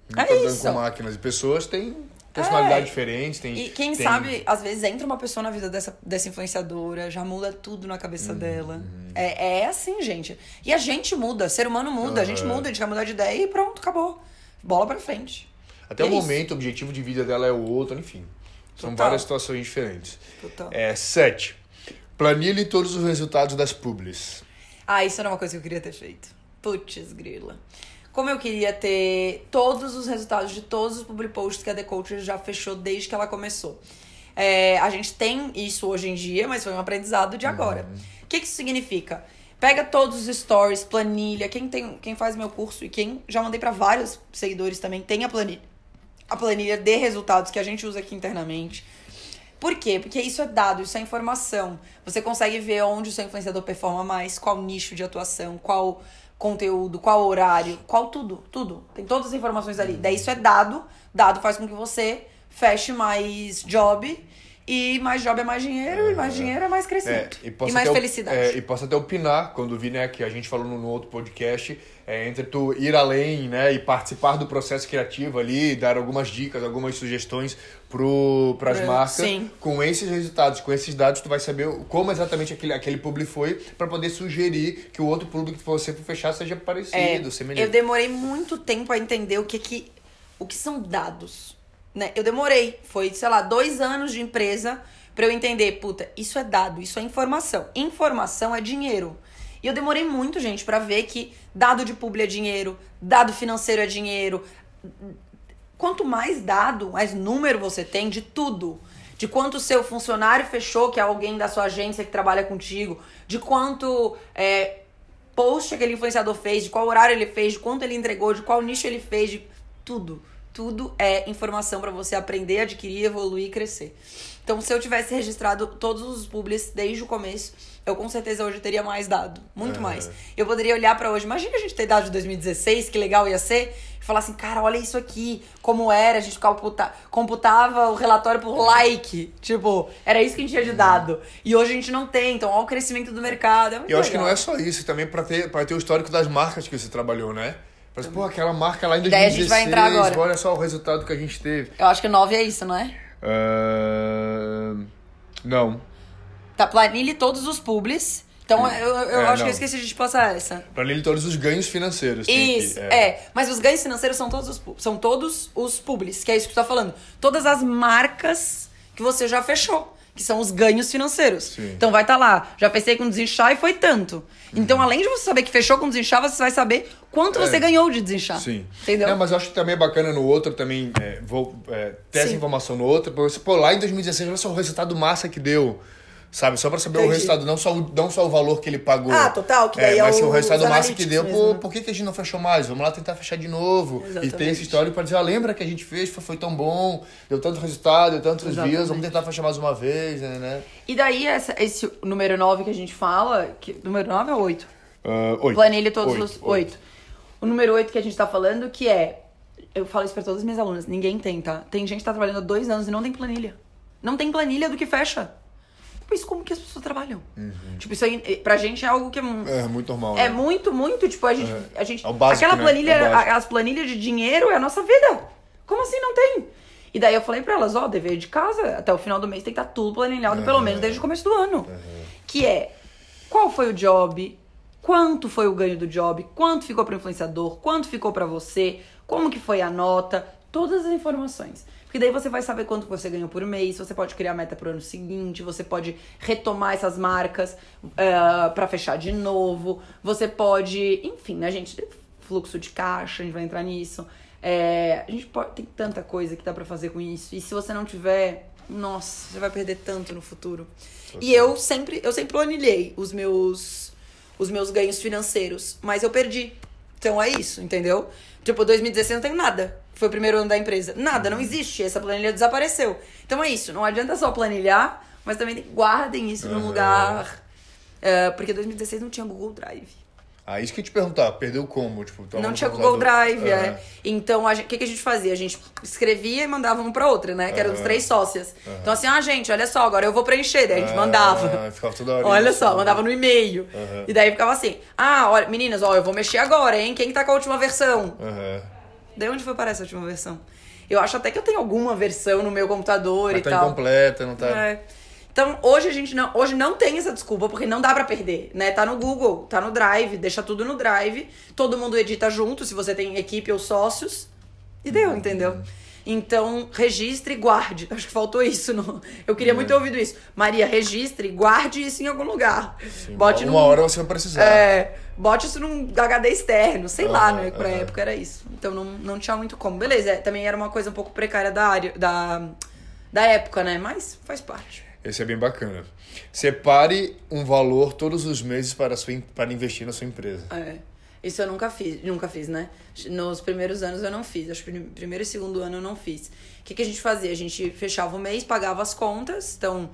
Não É tá isso. com máquinas. E pessoas têm personalidades É. diferentes. Tem, E quem tem- sabe, às vezes entra uma pessoa na vida dessa, dessa influenciadora, já muda tudo na cabeça dela. É, é assim, gente. E a gente muda, ser humano muda, a gente muda, a gente quer mudar de ideia e pronto, acabou. Bola pra frente. Até É o isso. momento, o objetivo de vida dela é o outro, enfim. São Total. várias situações diferentes. Total. É, sete. Planilhe todos os resultados das publis. Ah, isso era uma coisa que eu queria ter feito. Putz, grila. Como eu queria ter todos os resultados de todos os public posts que a The Culture já fechou desde que ela começou. É, a gente tem isso hoje em dia, mas foi um aprendizado de agora. O que, que isso significa? Pega todos os stories, planilha. Quem, tem, quem faz meu curso e quem já mandei pra vários seguidores também tem a planilha. A planilha de resultados que a gente usa aqui internamente. Por quê? Porque isso é dado, isso é informação. Você consegue ver onde o seu influenciador performa mais, qual nicho de atuação, qual conteúdo, qual horário, qual tudo, tudo. Tem todas as informações ali. Daí isso é dado, dado faz com que você feche mais job e mais job é mais dinheiro e mais dinheiro é mais crescimento. e, e, posso mais felicidade. é, e posso até opinar, quando vi, né, que a gente falou no, outro podcast, é, entre tu ir além, né, e participar do processo criativo ali, dar algumas dicas, algumas sugestões para as marcas. sim. Com esses resultados, com esses dados, tu vai saber como exatamente aquele, aquele publi foi, para poder sugerir que o outro público que você for fechar seja parecido, É, eu semelhante. demorei muito tempo a entender o que que o que são dados, né? Eu demorei, foi sei lá dois anos de empresa pra eu entender, puta, isso é dado, isso é informação. Informação é dinheiro. E eu demorei muito, gente, pra ver que dado de publi é dinheiro, dado financeiro é dinheiro. Quanto mais dado, mais número você tem de tudo. De quanto o seu funcionário fechou, que é alguém da sua agência que trabalha contigo, de quanto é, post aquele influenciador fez, de qual horário ele fez, de quanto ele entregou, de qual nicho ele fez, de tudo. Tudo é informação pra você aprender, adquirir, evoluir e crescer. Então, se eu tivesse registrado todos os publis desde o começo, eu com certeza hoje teria mais dado. Muito É. mais. Eu poderia olhar pra hoje. Imagina a gente ter dado de 2016, que legal ia ser. E falar assim, cara, olha isso aqui, como era. A gente computa, computava o relatório por like. Tipo, era isso que a gente tinha de dado. E hoje a gente não tem. Então, olha o crescimento do mercado. É eu acho que legal. não é só isso, também para ter, pra ter o histórico das marcas que você trabalhou, né? Mas, pô, aquela marca lá em 2016, Daí a gente vai entrar agora. olha só o resultado que a gente teve. Eu acho que 9 é isso, não é? Ahn, não. Tá, planilhe todos os publis. Então, eu, eu É, acho que não. eu esqueci de passar essa. Pra ele todos os ganhos financeiros. Isso, que- é. Mas os ganhos financeiros são todos os, são todos os publis, que é isso que tu tá falando. Todas as marcas que você já fechou, que são os ganhos financeiros. Sim. Então vai estar lá, já fechei com desinchar e foi tanto. Então, além de você saber que fechou com desinchar, você vai saber quanto. É. você ganhou de desinchar. Sim. Entendeu? É, mas eu acho que também é bacana no outro também é, vou é, ter essa informação no outro. Pra você, pô, lá em 2016, olha só o resultado massa que deu. Sabe? Só pra saber o Entendi. resultado, não só, o, não só o valor que ele pagou. Ah, total, que daí é mas o- o resultado máximo que deu, analytics pô, mesmo. por que, que a gente não fechou mais? Vamos lá tentar fechar de novo. E tem Exatamente. esse histórico pra dizer, ah, lembra que a gente fez, foi, foi tão bom, deu tanto resultado, deu tantos Exatamente. views, vamos tentar fechar mais uma vez, né? né? E daí, essa- esse número 9 que a gente fala. Que, número 9 ou 8? Ah, oito. Planilha todos Oito, os. 8. O número 8 que a gente tá falando, que é. Eu falo isso pra todas as minhas alunas, ninguém tem, tá? Tem gente que tá trabalhando há dois anos e não tem planilha. Não tem planilha do que fecha. Mas como que as pessoas trabalham? Tipo, isso aí, pra gente é algo que é. É muito normal. É né? muito, muito, tipo, a gente. A gente É básico, aquela né? planilha, É básico. a- as planilhas de dinheiro é a nossa vida. Como assim não tem? E daí eu falei pra elas, ó, dever de casa, até o final do mês tem que estar tudo planilhado, pelo menos desde o começo do ano. Que é qual foi o job, quanto foi o ganho do job, quanto ficou pro influenciador, quanto ficou pra você, como que foi a nota, todas as informações. Porque daí você vai saber quanto você ganhou por mês, você pode criar meta pro ano seguinte, você pode retomar essas marcas para pra fechar de novo, você pode, enfim, né, gente, fluxo de caixa, a gente vai entrar nisso. É, a gente pode, tem tanta coisa que dá pra fazer com isso. E se você não tiver, nossa, você vai perder tanto no futuro. E eu sempre, eu sempre planilhei os meus os meus ganhos financeiros, mas eu perdi. Então é isso, entendeu? Tipo, 2016 não tenho nada. Foi o primeiro ano da empresa. Nada, não existe. Essa planilha desapareceu. Então é isso. Não adianta só planilhar, mas também guardem isso num Uhum. lugar. É, porque 2016 não tinha Google Drive. Ah, isso que eu te perguntar, perdeu como? Tipo, Não tinha. Google Drive, Aham. é. Então, o que, que a gente fazia? A gente escrevia e mandava um pra outra, né? Que eram os três sócias. Então, assim, ah, gente, olha só, agora eu vou preencher. Daí a gente mandava. Ah, ficava toda hora Olha isso. só, mandava no e-mail. Aham. E daí ficava assim: ah, olha, meninas, ó, eu vou mexer agora, hein? Quem que tá com a última versão? Aham. Daí onde foi parar essa última versão? Eu acho até que eu tenho alguma versão no meu computador Mas e tá tal. incompleta, não tá... É. Então, hoje a gente não, hoje não tem essa desculpa, porque não dá pra perder, né? Tá no Google, tá no Drive, deixa tudo no Drive, todo mundo edita junto, se você tem equipe ou sócios, e Uhum. deu, entendeu? Então, registre e guarde. Acho que faltou isso. No... Eu queria muito ter ouvido isso. Maria, registre e guarde isso em algum lugar. Sim, bote uma num... hora você vai precisar. É, bote isso num HD externo, sei lá, Aham, né? Pra aham. época era isso. Então não, não tinha muito como. Beleza, é, também era uma coisa um pouco precária da área, da, da época, né? Mas faz parte. Esse é bem bacana. Separe um valor todos os meses para, sua, para investir na sua empresa. É. Isso eu nunca fiz, nunca fiz, né? Nos primeiros anos eu não fiz. Acho que no primeiro e segundo ano eu não fiz. O que, que a gente fazia? A gente fechava o mês, pagava as contas, então,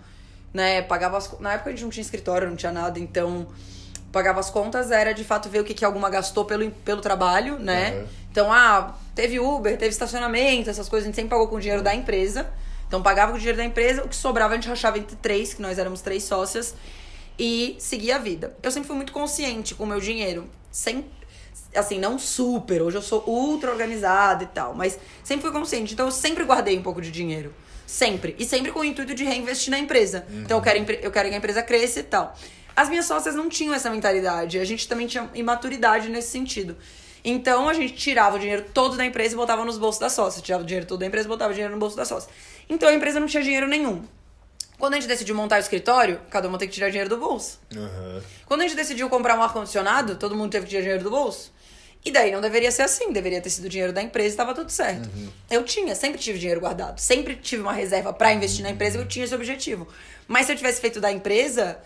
né, pagava as Na época a gente não tinha escritório, não tinha nada, então pagava as contas, era de fato ver o que, que alguma gastou pelo, pelo trabalho, né? Uhum. Então, ah, teve Uber, teve estacionamento, essas coisas, a gente sempre pagou com o dinheiro da empresa. Então pagava com o dinheiro da empresa, o que sobrava a gente rachava entre três, que nós éramos três sócias, e seguia a vida. Eu sempre fui muito consciente com o meu dinheiro. Sem, assim, não super. Hoje eu sou ultra organizada e tal. Mas sempre fui consciente. Então eu sempre guardei um pouco de dinheiro. Sempre. E sempre com o intuito de reinvestir na empresa. Então eu quero, eu quero que a empresa cresça e tal. As minhas sócias não tinham essa mentalidade. A gente também tinha imaturidade nesse sentido. Então a gente tirava o dinheiro todo da empresa e botava nos bolsos da sócia. Tirava o dinheiro todo da empresa e botava o dinheiro no bolso da sócia. Então a empresa não tinha dinheiro nenhum. Quando a gente decidiu montar o escritório, cada uma tem que tirar dinheiro do bolso. Aham. Quando a gente decidiu comprar um ar-condicionado, todo mundo teve que tirar dinheiro do bolso. E daí não deveria ser assim, deveria ter sido dinheiro da empresa e estava tudo certo. Eu tinha, sempre tive dinheiro guardado, sempre tive uma reserva para investir na empresa e eu tinha esse objetivo. Mas se eu tivesse feito da empresa,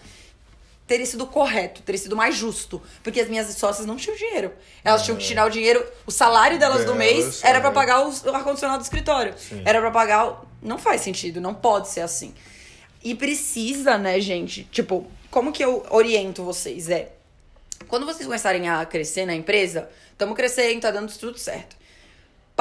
teria sido correto, teria sido mais justo. Porque as minhas sócias não tinham dinheiro. Elas tinham que tirar o dinheiro, o salário delas do Delas, mês era é. para pagar o ar-condicionado do escritório. Era para pagar. Não faz sentido, não pode ser assim. E precisa, né, gente? Tipo, como que eu oriento vocês? É. Quando vocês começarem a crescer na empresa, estamos crescendo, tá dando tudo certo.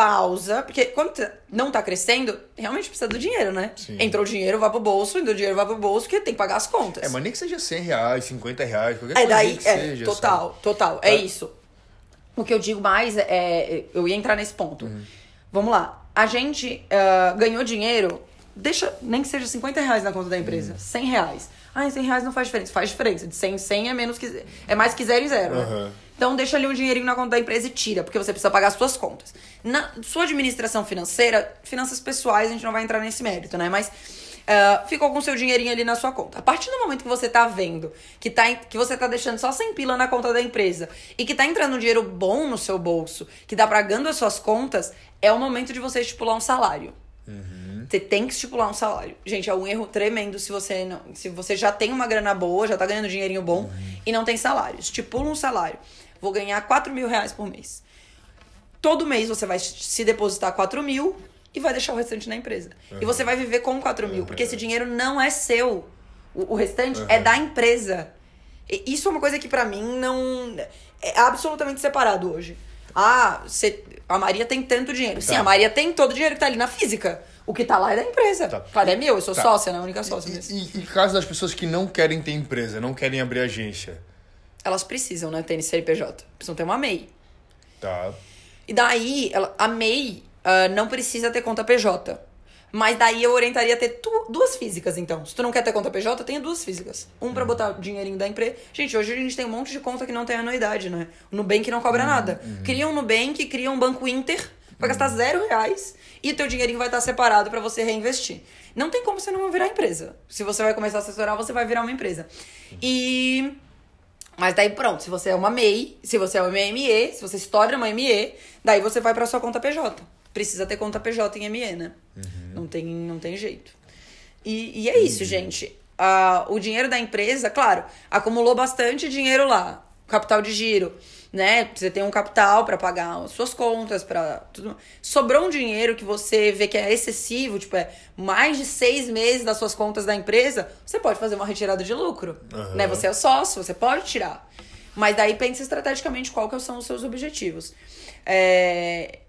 Pausa, porque quando não tá crescendo, realmente precisa do dinheiro, né? Sim. Entrou o dinheiro, vai pro bolso, entrou o dinheiro, vai pro bolso, porque tem que pagar as contas. É, mas nem que seja 100 reais, 50 reais, qualquer É, coisa daí, que é, seja. total, total, é isso. O que eu digo mais é, é- eu ia entrar nesse ponto. Uhum. Vamos lá, a gente ah, ganhou dinheiro, deixa, nem que seja 50 reais na conta da Uhum. empresa, 100 reais. Ah, 100 reais não faz diferença, faz diferença, de 100 em 100 é menos que, é mais que zero e zero, né? Uhum. Então deixa ali um dinheirinho na conta da empresa e tira, porque você precisa pagar as suas contas. Na sua administração financeira, finanças pessoais, a gente não vai entrar nesse mérito, né? Mas ah, ficou com seu dinheirinho ali na sua conta. A partir do momento que você tá vendo que, tá, que você tá deixando só 100 pila na conta da empresa e que tá entrando um dinheiro bom no seu bolso, que tá pagando as suas contas, é o momento de você estipular um salário. Você tem que estipular um salário. Gente, é um erro tremendo se você não. Se você já tem uma grana boa, já tá ganhando dinheirinho bom Uhum. e não tem salário. Estipula um salário. Vou ganhar 4 mil reais por mês. Todo mês você vai se depositar 4 mil e vai deixar o restante na empresa. E você vai viver com 4 mil, porque esse dinheiro não é seu. O, o restante é da empresa. E Isso é uma coisa que pra mim não. É absolutamente separado hoje. Ah, você, a Maria tem tanto dinheiro. Sim, Tá. a Maria tem todo o dinheiro que tá ali na física. O que tá lá é da empresa. Tá. Claro, é meu, eu sou Tá. sócia, né? A única sócia mesmo. E, e, e caso das pessoas que não querem ter empresa, não querem abrir agência? Elas precisam, né? Ter CNPJ. Precisam ter uma MEI. Tá. E daí, ela, a MEI ah, não precisa ter conta PJ. Mas daí eu orientaria a ter tu- duas físicas, então. Se tu não quer ter conta PJ, tenha duas físicas. Um pra botar o dinheirinho da empresa. Gente, hoje a gente tem um monte de conta que não tem anuidade, né? O Nubank não cobra nada. Cria um Nubank, cria um Banco Inter, vai gastar zero reais e o teu dinheirinho vai estar separado pra você reinvestir. Não tem como você não virar empresa. Se você vai começar a assessorar, você vai virar uma empresa. E... Mas daí pronto, se você é uma MEI, se você é uma ME, se você estoura uma ME, daí você vai pra sua conta PJ. Precisa ter conta PJ em ME, né? Não, tem, não tem jeito. E, e é isso, gente. Ah, o dinheiro da empresa, claro, acumulou bastante dinheiro lá. Capital de giro, né? Você tem um capital pra pagar as suas contas, para tudo. Sobrou um dinheiro que você vê que é excessivo, tipo, é mais de seis meses das suas contas da empresa, você pode fazer uma retirada de lucro. Aham. Né? Você é sócio, você pode tirar. Mas daí pense estrategicamente qual que são os seus objetivos. É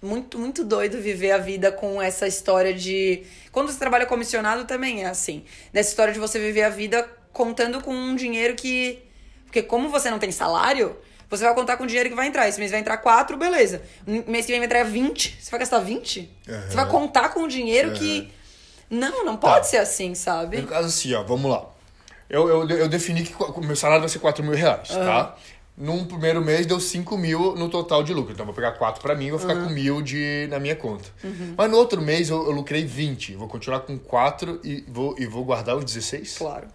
muito, muito doido viver a vida com essa história de. Quando você trabalha comissionado também é assim. Dessa história de você viver a vida contando com um dinheiro que. Porque como você não tem salário, você vai contar com o dinheiro que vai entrar. Esse mês vai entrar 4, beleza. Mês que vem vai entrar 20. Você vai gastar 20? Aham. Você vai contar com o dinheiro que. Não, não pode ser assim, sabe? No caso assim, ó, vamos lá. Eu, eu, eu defini que o meu salário vai ser 4 mil reais, tá? Num primeiro mês deu 5 mil no total de lucro. Então eu vou pegar 4 pra mim e vou ficar com mil de, na minha conta. Mas no outro mês eu, eu lucrei 20. Vou continuar com 4 e vou, e vou guardar os 16? Claro.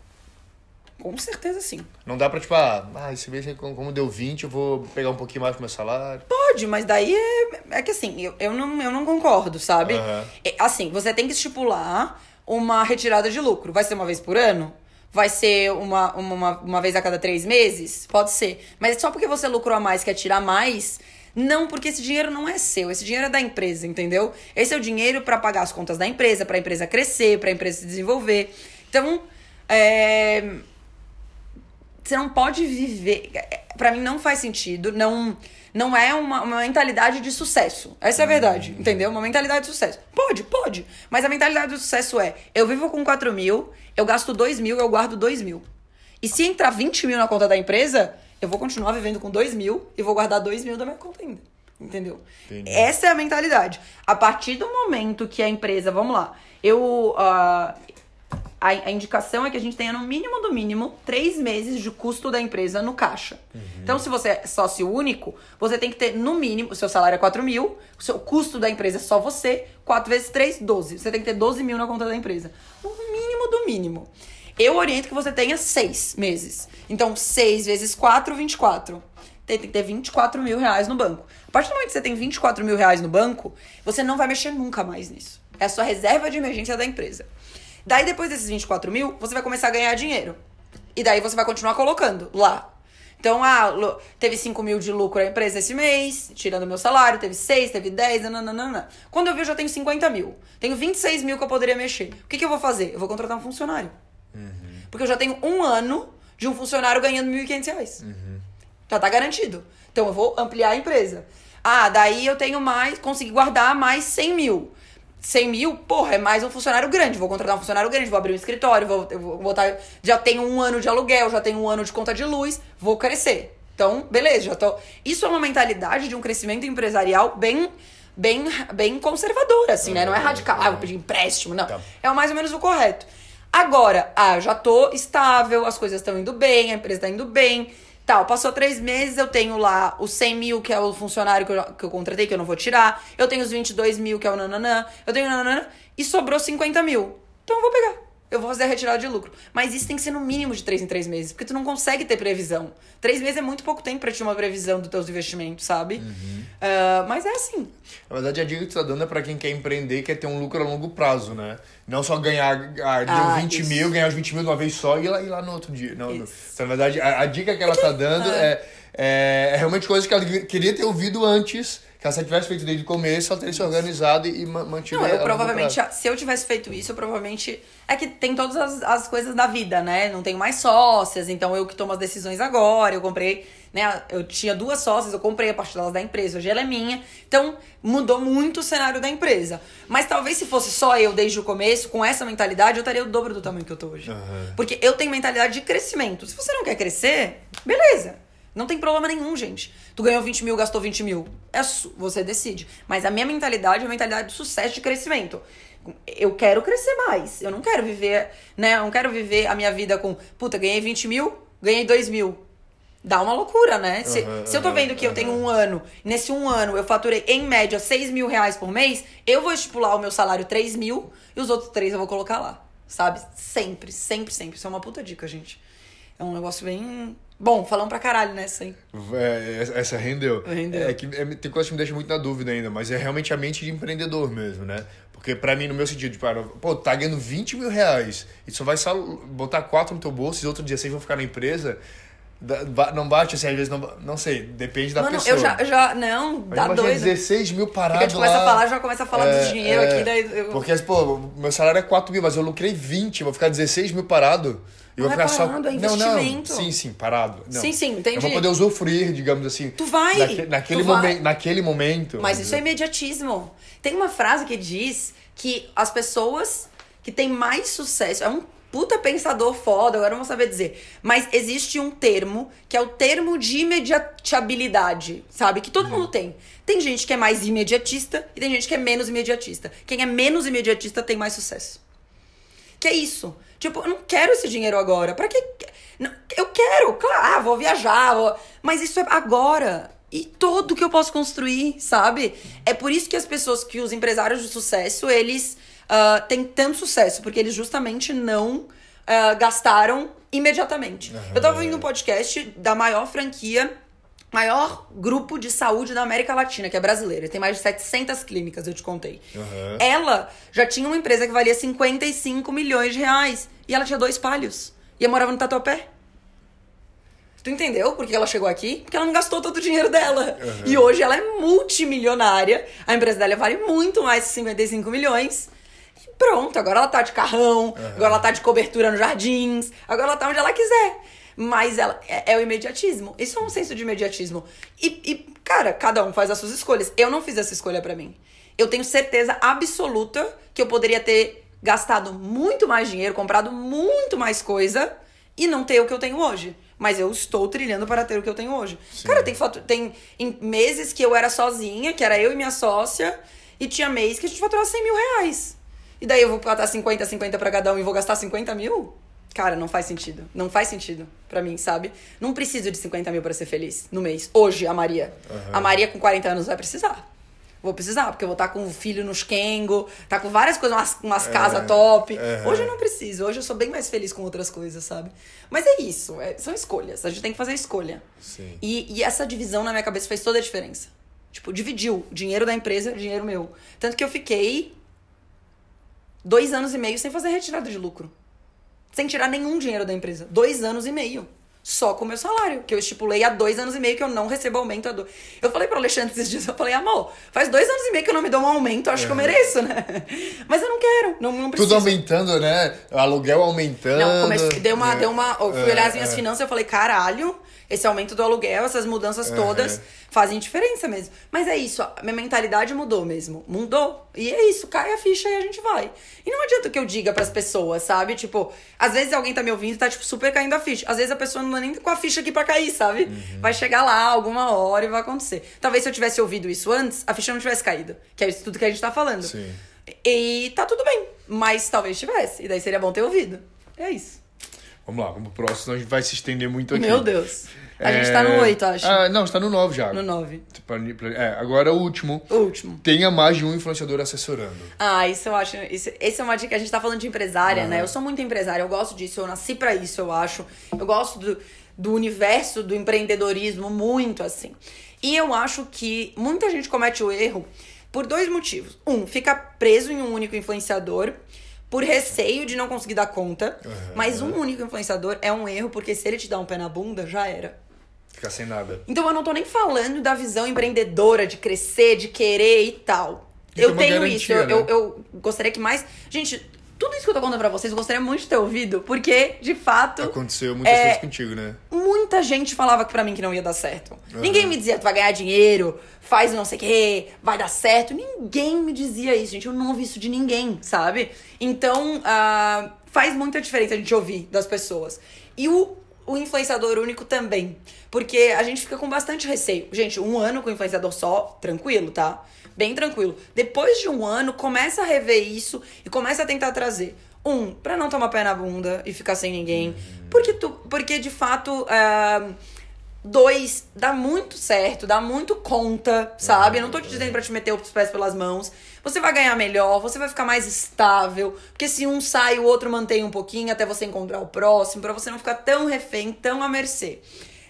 Com certeza sim. Não dá pra, tipo, ah, ah, esse mês como deu 20, eu vou pegar um pouquinho mais pro meu salário. Pode, mas daí é, é que assim, eu, eu, não, eu não concordo, sabe? Aham. É, assim, você tem que estipular uma retirada de lucro. Vai ser uma vez por ano? Vai ser uma, uma, uma, uma vez a cada três meses? Pode ser. Mas só porque você lucrou a mais, quer tirar mais. Não, porque esse dinheiro não é seu, esse dinheiro é da empresa, entendeu? Esse é o dinheiro pra pagar as contas da empresa, pra empresa crescer, pra empresa se desenvolver. Então, é, você não pode viver. Pra mim não faz sentido. Não, não é uma, uma mentalidade de sucesso. Essa é a verdade, entendeu? Uma mentalidade de sucesso. Pode, pode. Mas a mentalidade do sucesso é: eu vivo com 4 mil, eu gasto 2 mil, eu guardo 2 mil. E se entrar 20 mil na conta da empresa, eu vou continuar vivendo com 2 mil e vou guardar 2 mil da minha conta ainda. Entendeu? Entendi. Essa é a mentalidade. A partir do momento que a empresa, vamos lá, eu. ah, a, a indicação é que a gente tenha no mínimo do mínimo três meses de custo da empresa no caixa. Então, se você é sócio único, você tem que ter no mínimo, o seu salário é 4 mil, o seu custo da empresa é só você, 4 vezes 3, 12. Você tem que ter 12 mil na conta da empresa. O mínimo do mínimo. Eu oriento que você tenha seis meses. Então, 6 vezes 4, 24. Tem, tem que ter 24 mil reais no banco. A partir do momento que você tem 24 mil reais no banco, você não vai mexer nunca mais nisso. É a sua reserva de emergência da empresa. Daí, depois desses 24 mil, você vai começar a ganhar dinheiro. E daí você vai continuar colocando lá. Então, ah, teve 5 mil de lucro a empresa esse mês, tirando meu salário, teve 6, teve 10, nananana. Quando eu vi, eu já tenho 50 mil. Tenho 26 mil que eu poderia mexer. O que, que eu vou fazer? Eu vou contratar um funcionário. Porque eu já tenho um ano de um funcionário ganhando 1.500 reais. Já tá garantido. Então eu vou ampliar a empresa. Ah, daí eu tenho mais, consegui guardar mais 100 mil. 100 mil, porra, é mais um funcionário grande. Vou contratar um funcionário grande, vou abrir um escritório, vou, vou botar. Já tenho um ano de aluguel, já tenho um ano de conta de luz, vou crescer. Então, beleza, já tô. Isso é uma mentalidade de um crescimento empresarial bem. Bem, bem conservadora, assim, né? Não é radical, ah, vou pedir empréstimo, não. Tá. É o mais ou menos o correto. Agora, ah, já tô estável, as coisas estão indo bem, a empresa tá indo bem. Tal, passou três meses, eu tenho lá os 100 mil, que é o funcionário que eu, que eu contratei, que eu não vou tirar. Eu tenho os 22 mil, que é o nananã. Eu tenho nananã. E sobrou 50 mil. Então eu vou pegar. Eu vou fazer a retirada de lucro. Mas isso tem que ser no mínimo de três em três meses, porque tu não consegue ter previsão. Três meses é muito pouco tempo pra ter uma previsão dos teus investimentos, sabe? Uhum. Uh, mas é assim. Na verdade, a dica que tu tá dando é pra quem quer empreender quer ter um lucro a longo prazo, né? Não só ganhar ah, deu Ah, 20 isso. mil, ganhar os 20 mil de uma vez só e ir lá, ir lá no outro dia. Não, não. Então, na verdade, a, a dica que ela tá dando é, é, é realmente coisas que ela queria ter ouvido antes. Que se ela tivesse feito desde o começo, ela teria se organizado e ma- mantido Não, eu provavelmente, se eu tivesse feito isso, eu provavelmente. É que tem todas as, as coisas da vida, né? Não tenho mais sócias, então eu que tomo as decisões agora. Eu comprei, né? Eu tinha duas sócias, eu comprei a parte delas da empresa, hoje ela é minha. Então mudou muito o cenário da empresa. Mas talvez se fosse só eu desde o começo, com essa mentalidade, eu estaria o dobro do tamanho que eu tô hoje. Aham. Porque eu tenho mentalidade de crescimento. Se você não quer crescer, beleza. Não tem problema nenhum, gente. Tu ganhou 20 mil, gastou 20 mil. É você decide. Mas a minha mentalidade é uma mentalidade de sucesso, de crescimento. Eu quero crescer mais. Eu não quero viver, né? Eu não quero viver a minha vida com, puta, ganhei 20 mil, ganhei 2 mil. Dá uma loucura, né? Se, Aham, se eu tô vendo que eu tenho um ano, nesse um ano eu faturei em média 6 mil reais por mês, eu vou estipular o meu salário 3 mil e os outros três eu vou colocar lá. Sabe? Sempre, sempre, sempre. Isso é uma puta dica, gente. É um negócio bem. Bom, falando pra caralho, né? Sim. É, essa- rendeu. Rendeu. É que é, tem coisa que me deixa muito na dúvida ainda, mas é realmente a mente de empreendedor mesmo, né? Porque pra mim, no meu sentido, tipo, ah, pô, tá ganhando 20 mil reais e só vai só botar 4 no teu bolso e os outros 16 vão ficar na empresa. Não bate, assim, às vezes não. Não sei, depende da Mano, pessoa. eu já, eu já. Não, Mas dá doido. 16 mil Porque a parados gente começa lá. a falar, já começa a falar É, do dinheiro é. aqui, daí eu. Porque, pô, meu salário é 4 mil, mas eu lucrei 20, eu vou ficar 16 mil parado. E Não vou ficar só. é não, não. Sim, sim, parado. Não. Sim, sim, entendi. Eu vou poder usufruir, digamos assim. Tu vai, naque- naquele, tu vai. momen- naquele momento. Mas isso é imediatismo. Tem uma frase que diz que as pessoas que têm mais sucesso. É um puta pensador foda, agora eu não vou saber dizer. Mas existe um termo que é o termo de imediatabilidade, sabe? Que todo mundo tem. Tem gente que é mais imediatista e tem gente que é menos imediatista. Quem é menos imediatista tem mais sucesso. Que é isso. Tipo, eu não quero esse dinheiro agora. Pra que. Não, eu quero, claro, ah, vou viajar, vou- mas isso é agora. E todo que eu posso construir, sabe? É por isso que as pessoas, que os empresários de sucesso, eles ah, têm tanto sucesso, porque eles justamente não ah, gastaram imediatamente. Eu tava ouvindo um podcast da maior franquia maior grupo de saúde da América Latina, que é brasileira. Tem mais de 700 clínicas, eu te contei. Aham. Ela já tinha uma empresa que valia 55 milhões de reais. E ela tinha dois palhos. E eu morava no Tatuapé. Tu entendeu por que ela chegou aqui? Porque ela não gastou todo o dinheiro dela. E hoje ela é multimilionária. A empresa dela vale muito mais que 55 milhões. E pronto, agora ela tá de carrão, agora ela tá de cobertura nos jardins, agora ela tá onde ela quiser. Mas ela é, é o imediatismo. Isso é um senso de imediatismo. E, e, cara, cada um faz as suas escolhas. Eu não fiz essa escolha pra mim. Eu tenho certeza absoluta que eu poderia ter gastado muito mais dinheiro, comprado muito mais coisa e não ter o que eu tenho hoje. Mas eu estou trilhando para ter o que eu tenho hoje. Cara, tem, fatu- tem em meses que eu era sozinha, que era eu e minha sócia, e tinha mês que a gente faturava 100 mil reais. E daí eu vou botar 50, 50 pra cada um e vou gastar 50 mil? Cara, não faz sentido. Não faz sentido pra mim, sabe? Não preciso de 50 mil pra ser feliz no mês. Hoje, a Maria. A Maria com 40 anos vai precisar. Vou precisar, porque eu vou estar com um filho nos Kengo, tá com várias coisas, umas, umas casas top. é. Hoje eu não preciso, hoje eu sou bem mais feliz com outras coisas, sabe? Mas é isso, é- são escolhas. A gente tem que fazer escolha. Sim. E, e essa divisão na minha cabeça fez toda a diferença. Tipo, dividiu dinheiro da empresa, dinheiro meu. Tanto que eu fiquei dois anos e meio sem fazer retirada de lucro. Sem tirar nenhum dinheiro da empresa. Dois anos e meio. Só com o meu salário, que eu estipulei há dois anos e meio que eu não recebo aumento. do- Eu falei pro Alexandre esses dias, eu falei, amor, faz dois anos e meio que eu não me dou um aumento, acho que eu mereço, né? Mas eu não quero, não, não preciso. Tudo aumentando, né? Aluguel aumentando. Não, comecei, deu uma, É. deu uma. Eu fui É, olhar as minhas é. finanças e eu falei, caralho, esse aumento do aluguel, essas mudanças Uhum. todas fazem diferença mesmo. Mas é isso, a minha mentalidade mudou mesmo. Mudou. E é isso, cai a ficha e a gente vai. E não adianta que eu diga pras pessoas, sabe? Tipo, às vezes alguém tá me ouvindo e tá, tipo, super caindo a ficha. Às vezes a pessoa não tá nem com a ficha aqui pra cair, sabe? Uhum. Vai chegar lá alguma hora e vai acontecer. Talvez se eu tivesse ouvido isso antes, a ficha não tivesse caído. Que é isso tudo que a gente tá falando. Sim. E tá tudo bem. Mas talvez tivesse. E daí seria bom ter ouvido. É isso. Vamos lá, vamos pro próximo, senão a gente vai se estender muito aqui. Meu Deus. A gente tá no 8, acho. Ah, não, está no 9 já. No 9. É, agora o último. O último. Tenha mais de um influenciador assessorando. Ah, isso eu acho. Isso, esse é uma dica. A gente tá falando de empresária, Uhum. né? Eu sou muito empresária, eu gosto disso, eu nasci pra isso, eu acho. Eu gosto do, do universo do empreendedorismo muito, assim. E eu acho que muita gente comete o erro por dois motivos. Um, fica preso em um único influenciador por receio de não conseguir dar conta. Mas um único influenciador é um erro, porque se ele te dá um pé na bunda, já era. Ficar sem nada. Então eu não tô nem falando da visão empreendedora, de crescer, de querer e tal. Eu tenho garantia, isso. Eu, né? eu, eu gostaria que mais. Gente, tudo isso que eu tô contando pra vocês, eu gostaria muito de ter ouvido, porque, de fato, Aconteceu muitas É, coisas contigo, né? muita gente falava pra mim que não ia dar certo. Ninguém me dizia, tu vai ganhar dinheiro, faz não sei o quê, vai dar certo. Ninguém me dizia isso, gente. Eu não ouvi isso de ninguém, sabe? Então, ah, faz muita diferença a gente ouvir das pessoas. E o, o influenciador único também. Porque a gente fica com bastante receio. Gente, um ano com influenciador só, tranquilo, tá? Bem tranquilo. Depois de um ano, começa a rever isso e começa a tentar trazer. Um, pra não tomar pé na bunda e ficar sem ninguém. Porque, tu, porque de fato. ah, Dois, dá muito certo, dá muito conta, sabe? Eu não tô te dizendo pra te meter os pés pelas mãos. Você vai ganhar melhor, você vai ficar mais estável. Porque se um sai, o outro mantém um pouquinho até você encontrar o próximo, pra você não ficar tão refém, tão à mercê.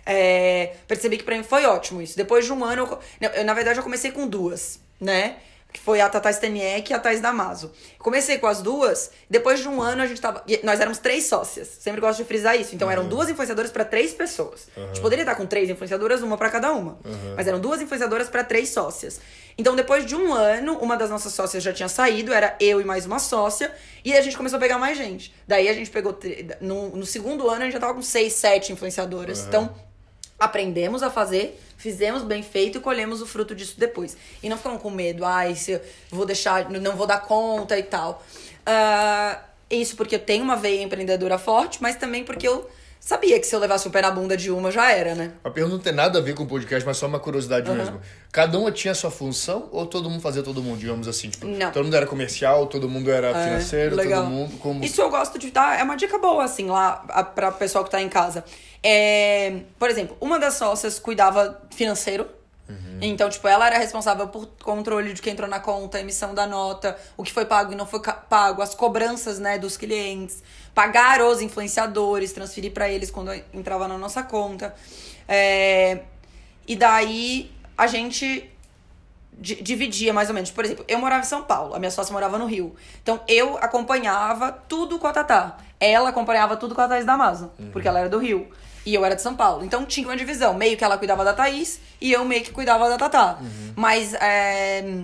É, percebi que pra mim foi ótimo isso. Depois de um ano, eu, eu, na verdade, eu comecei com duas, né? Que foi a Tata Staniek e a Thais Damaso. Comecei com as duas, depois de um ano a gente tava. Nós éramos três sócias. Sempre gosto de frisar isso. Então eram duas influenciadoras pra três pessoas. A gente poderia estar com três influenciadoras, uma pra cada uma. Mas eram duas influenciadoras pra três sócias. Então, depois de um ano, uma das nossas sócias já tinha saído, era eu e mais uma sócia, e a gente começou a pegar mais gente. Daí a gente pegou. No, no segundo ano, a gente já tava com seis, sete influenciadoras. Então, aprendemos a fazer, fizemos bem feito e colhemos o fruto disso depois. E não ficamos com medo, ai, se eu vou deixar, não vou dar conta e tal. Ah, isso porque eu tenho uma veia empreendedora forte, mas também porque eu sabia que se eu levasse o pé na bunda de uma já era, né? A pergunta não tem nada a ver com o podcast, mas só uma curiosidade mesmo. Cada uma tinha a sua função ou todo mundo fazia todo mundo, digamos assim? Tipo, Não. Todo mundo era comercial, todo mundo era É, financeiro, legal. todo mundo como. Isso eu gosto de dar, é uma dica boa, assim, lá a- pra pessoal que tá em casa. É, por exemplo, uma das sócias cuidava financeiro. Então, tipo, ela era responsável por controle de quem entrou na conta, emissão da nota, o que foi pago e não foi pago, as cobranças, né, dos clientes, pagar os influenciadores, transferir pra eles quando entrava na nossa conta. É, e daí a gente di- dividia mais ou menos. Por exemplo, eu morava em São Paulo, a minha sócia morava no Rio. Então eu acompanhava tudo com a Tatá. Ela acompanhava tudo com a Thaís Damaso, porque ela era do Rio. E eu era de São Paulo. Então tinha uma divisão. Meio que ela cuidava da Thaís e eu meio que cuidava da Tatá. Mas é,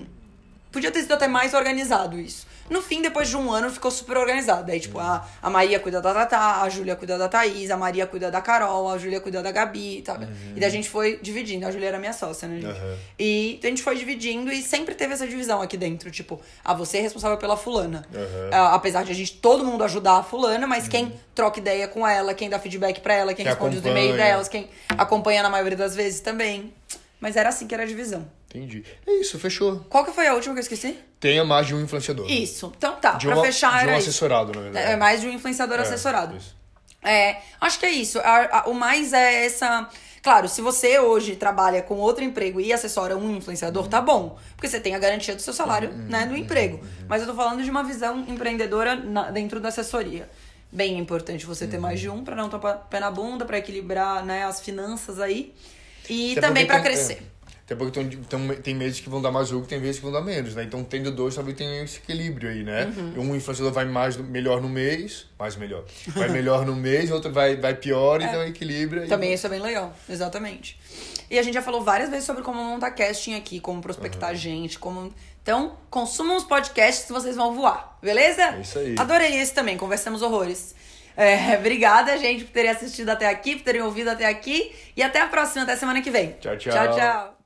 podia ter sido até mais organizado isso. No fim, depois de um ano, ficou super organizado. Aí, tipo, a, a Maria cuida da Tatá, a Júlia cuida da Thaís, a Maria cuida da Carol, a Júlia cuida da Gabi, sabe? E daí a gente foi dividindo. A Júlia era minha sócia, né, gente? Aham. E a gente foi dividindo e sempre teve essa divisão aqui dentro. Tipo, ah, você é responsável pela fulana. Aham. Ah, apesar de a gente, todo mundo ajudar a fulana, mas quem troca ideia com ela, quem dá feedback pra ela, quem Quem responde os acompanha. e-mails delas, quem acompanha na maioria das vezes também. Mas era assim que era a divisão. Entendi. É isso, fechou. Qual que foi a última que eu esqueci? Tenha mais de um influenciador. Isso. Então tá, De, pra uma, fechar de um era isso. assessorado, na verdade. É mais de um influenciador É, assessorado. isso. É, acho que é isso. A- a- o mais é essa. Claro, se você hoje trabalha com outro emprego e assessora um influenciador, tá bom. Porque você tem a garantia do seu salário, né, do emprego. Mas eu tô falando de uma visão empreendedora na- dentro da assessoria. Bem importante você ter mais de um pra não tomar pé na bunda, pra equilibrar, né, as finanças aí. E Até também tem- crescer. é. Até porque tem, tem, tem meses que vão dar mais lucro, tem vezes que vão dar menos, né? Então, tendo dois, talvez tenha esse equilíbrio aí, né? Uhum. Um influenciador vai mais melhor no mês, mais melhor. Vai melhor no mês, outro vai, vai pior, então equilibra. e- Também isso é bem legal, exatamente. E a gente já falou várias vezes sobre como montar casting aqui, como prospectar gente, como. Então, consumam os podcasts vocês vão voar, beleza? É isso aí. Adorei esse também, conversamos horrores. É, obrigada, gente, por terem assistido até aqui, por terem ouvido até aqui. E até a próxima, até semana que vem. Tchau, tchau. Tchau, tchau.